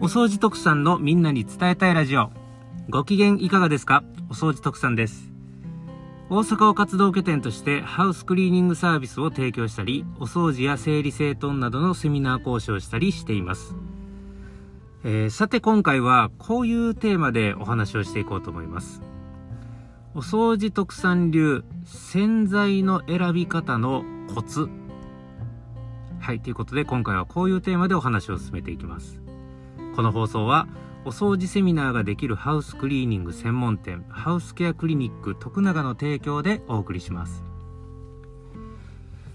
お掃除特産のみんなに伝えたいラジオ。ご機嫌いかがですか？お掃除特産です。大阪を活動拠点としてハウスクリーニングサービスを提供したり、お掃除や整理整頓などのセミナー講師をしたりしています。えー、さて今回はこういうテーマでお話をしていこうと思います。お掃除特産流洗剤の選び方のコツ。はい、ということで今回はこういうテーマでお話を進めていきます。この放送はお掃除セミナーができるハウスクリーニング専門店ハウスケアクリニック徳永の提供でお送りします。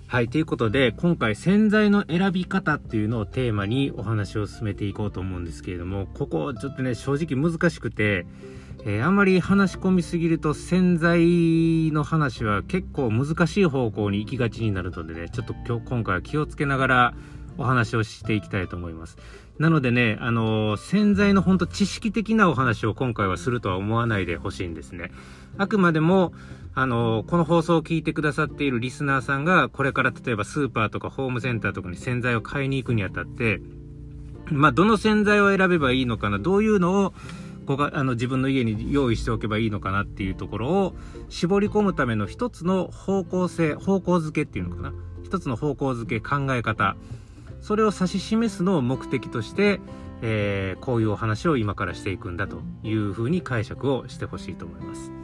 はいということで今回洗剤の選び方っていうのをテーマにお話を進めていこうと思うんですけれどもここちょっとね正直難しくてえー、あんまり話し込みすぎると洗剤の話は結構難しい方向に行きがちになるのでねちょっと今日今回は気をつけながらお話をしていきたいと思います。なのでね、あのー、洗剤の本当知識的なお話を今回はするとは思わないでほしいんですね。あくまでも、あの、この放送を聞いてくださっているリスナーさんが、これから例えばスーパーとかホームセンターとかに洗剤を買いに行くにあたって、まあ、どの洗剤を選べばいいのかな、どういうのを、こがあの自分の家に用意しておけばいいのかなっていうところを絞り込むための一つの方向性、方向づけっていうのかな。一つの方向づけ、考え方。それを指し示すのを目的として、えー、こういうお話を今からしていくんだというふうに解釈をしてほしいと思います。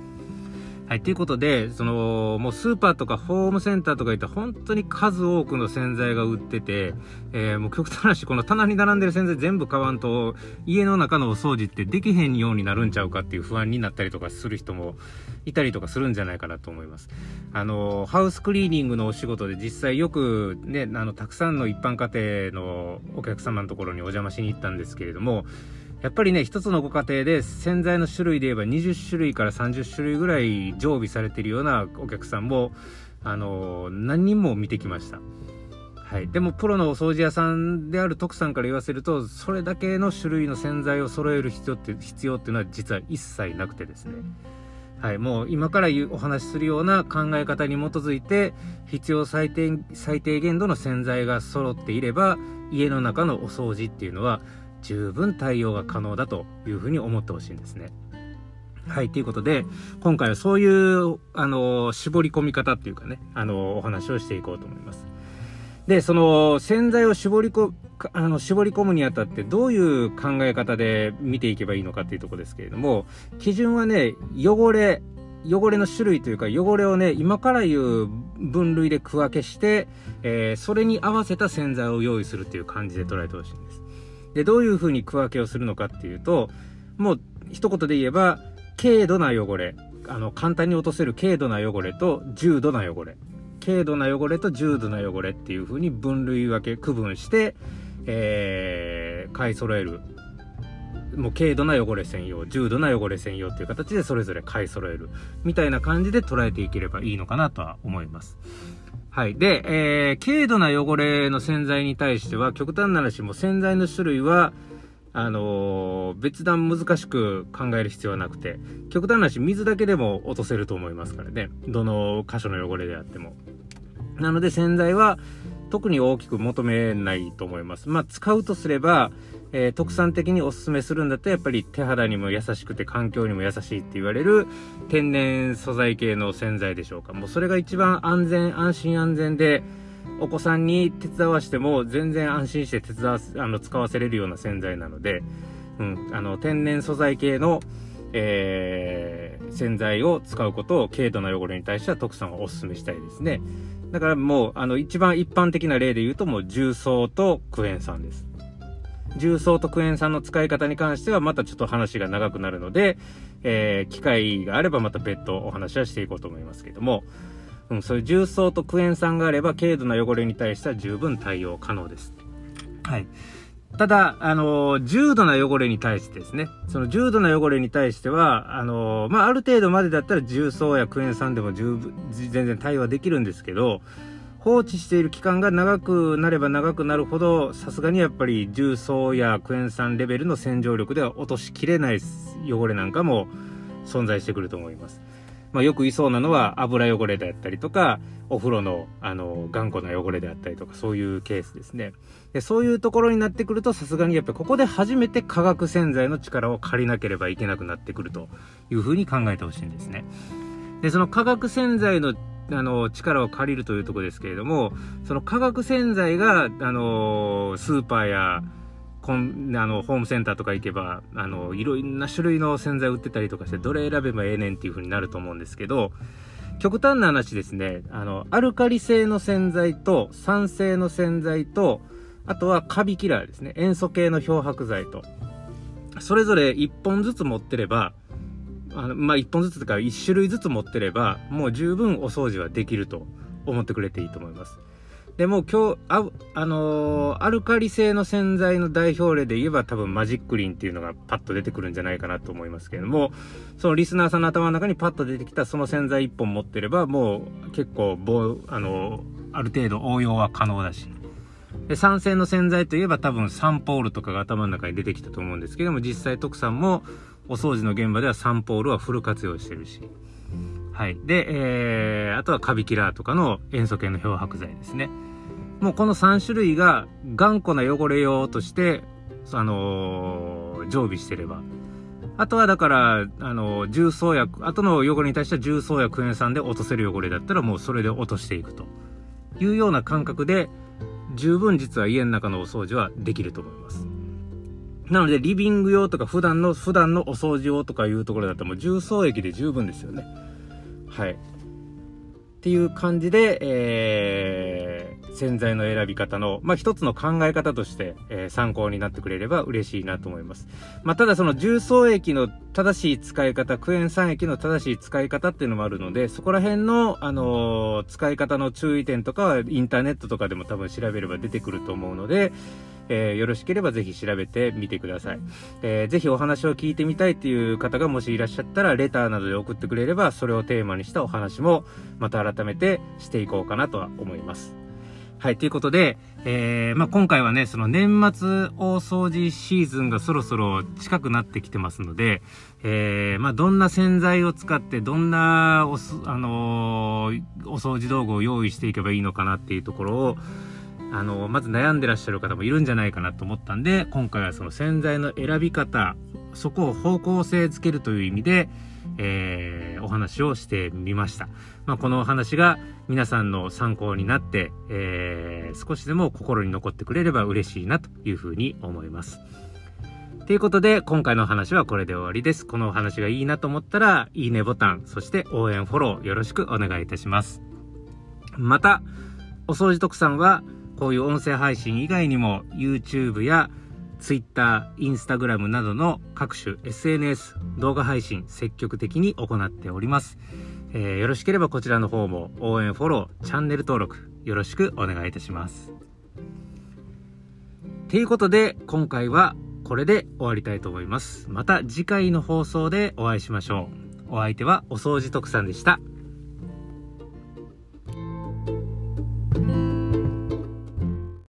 はい、ということで、その、もうスーパーとかホームセンターとか行ったら本当に数多くの洗剤が売ってて、えー、もう極端な話、この棚に並んでる洗剤全部買わんと、家の中のお掃除ってできへんようになるんちゃうかっていう不安になったりとかする人もいたりとかするんじゃないかなと思います。あの、ハウスクリーニングのお仕事で実際よくね、あの、たくさんの一般家庭のお客様のところにお邪魔しに行ったんですけれども、やっぱりね、一つのご家庭で洗剤の種類で言えば20種類から30種類ぐらい常備されているようなお客さんも、あの、何人も見てきました。はい。でも、プロのお掃除屋さんである徳さんから言わせると、それだけの種類の洗剤を揃える必要って、必要っていうのは実は一切なくてですね。はい。もう今からお話しするような考え方に基づいて、必要最低最低限度の洗剤が揃っていれば、家の中のお掃除っていうのは十分対応が可能だというふうに思ってほしいんですね。はい、ということで、今回はそういう、あの、絞り込み方っていうかね、あの、お話をしていこうと思います。で、その、洗剤を絞りこ、あの、絞り込むにあたって、どういう考え方で見ていけばいいのかっていうとこですけれども、基準はね、汚れ、汚れの種類というか、汚れをね、今から言う分類で区分けして、えー、それに合わせた洗剤を用意するっていう感じで捉えてほしいんです。で、どういうふうに区分けをするのかっていうと、もう一言で言えば、軽度な汚れ、あの、簡単に落とせる軽度な汚れと重度な汚れ。軽度な汚れと重度な汚れっていうふうに分類分け、区分して、えー、買い揃える。もう軽度な汚れ専用、重度な汚れ専用っていう形でそれぞれ買い揃える。みたいな感じで捉えていければいいのかなとは思います。はい。で、えー、軽度な汚れの洗剤に対しては、極端な話も洗剤の種類は、あのー、別段難しく考える必要はなくて、極端な話、水だけでも落とせると思いますからね。どの箇所の汚れであっても。なので洗剤は特に大きく求めないと思います。まあ、使うとすれば、えー、特産的におすすめするんだったらやっぱり手肌にも優しくて環境にも優しいって言われる天然素材系の洗剤でしょうか。もうそれが一番安全、安心安全で、お子さんに手伝わしても全然安心して手伝わあの使わせれるような洗剤なので、うん、あの天然素材系の、えー、洗剤を使うことを軽度な汚れに対しては特産はお勧めしたいですね。だからもう、あの、一番一般的な例で言うともう重曹とクエン酸です。重曹とクエン酸の使い方に関してはまたちょっと話が長くなるので、えー、機会があればまた別途お話はしていこうと思いますけども、うん、そういう重曹とクエン酸があれば軽度な汚れに対しては十分対応可能です。はい。ただ、あの、重度な汚れに対してですね、その重度な汚れに対しては、あの、まあ、ある程度までだったら重曹やクエン酸でも十分、全然対応できるんですけど、放置している期間が長くなれば長くなるほど、さすがにやっぱり重曹やクエン酸レベルの洗浄力では落としきれない汚れなんかも存在してくると思います。まあ、よくいそうなのは油汚れであったりとか、お風呂の、あの、頑固な汚れであったりとか、そういうケースですね。で、そういうところになってくると、さすがにやっぱここで初めて化学洗剤の力を借りなければいけなくなってくるというふうに考えてほしいんですね。で、その化学洗剤のあの、力を借りるというところですけれども、その化学洗剤が、あの、スーパーや、コンあのホームセンターとか行けばあのいろんな種類の洗剤売ってたりとかしてどれ選べばええねんっていう風になると思うんですけど極端な話ですねあのアルカリ性の洗剤と酸性の洗剤とあとはカビキラーですね。塩素系の漂白剤と。それぞれ1本ずつ持ってればあのまあ1本ずつとか1種類ずつ持ってればもう十分お掃除はできると思ってくれていいと思います。でも今日、あ、あのー、アルカリ性の洗剤の代表例で言えば多分マジックリンっていうのがパッと出てくるんじゃないかなと思いますけれども、そのリスナーさんの頭の中にパッと出てきたその洗剤1本持ってればもう結構、あのー、ある程度応用は可能だし。で、酸性の洗剤といえば多分サンポールとかが頭の中に出てきたと思うんですけども、実際徳さんもお掃除の現場ではサンポールはフル活用してるし。はい。で、えー、あとはカビキラーとかの塩素系の漂白剤ですね。もうこの3種類が頑固な汚れ用として、あのー、常備してれば。あとはだから、あのー、重曹薬、後の汚れに対しては重曹やクエン酸で落とせる汚れだったらもうそれで落としていくというような感覚で、十分実は家の中のお掃除はできると思います。なので、リビング用とか普段の、普段のお掃除用とかいうところだったらもう重曹液で十分ですよね。はい。っていう感じで、えー、洗剤の選び方の、まあ、一つの考え方として、えー、参考になってくれれば嬉しいなと思います。まあ、ただその重曹液の正しい使い方、クエン酸液の正しい使い方っていうのもあるので、そこら辺の、あのー、使い方の注意点とかはインターネットとかでも多分調べれば出てくると思うので、えー、よろしければぜひ調べてみてください。えー、ぜひお話を聞いてみたいっていう方がもしいらっしゃったら、レターなどで送ってくれれば、それをテーマにしたお話も、また改めてしていこうかなとは思います。はい、ということで、えー、まあ、今回はね、その年末大掃除シーズンがそろそろ近くなってきてますので、えー、まあ、どんな洗剤を使って、どんなおす、あのー、お掃除道具を用意していけばいいのかなっていうところを、あの、まず悩んでらっしゃる方もいるんじゃないかなと思ったんで、今回はその洗剤の選び方、そこを方向性づけるという意味で、えー、お話をしてみました。まあ、このお話が皆さんの参考になって、えー、少しでも心に残ってくれれば嬉しいなというふうに思います。ということで、今回のお話はこれで終わりです。このお話がいいなと思ったら、いいねボタン、そして応援フォローよろしくお願いいたします。また、お掃除特産は、こういう音声配信以外にも YouTube や Twitter、Instagram などの各種 SNS 動画配信積極的に行っております。えー、よろしければこちらの方も応援フォロー、チャンネル登録よろしくお願いいたします。ということで今回はこれで終わりたいと思います。また次回の放送でお会いしましょう。お相手はお掃除特産でした。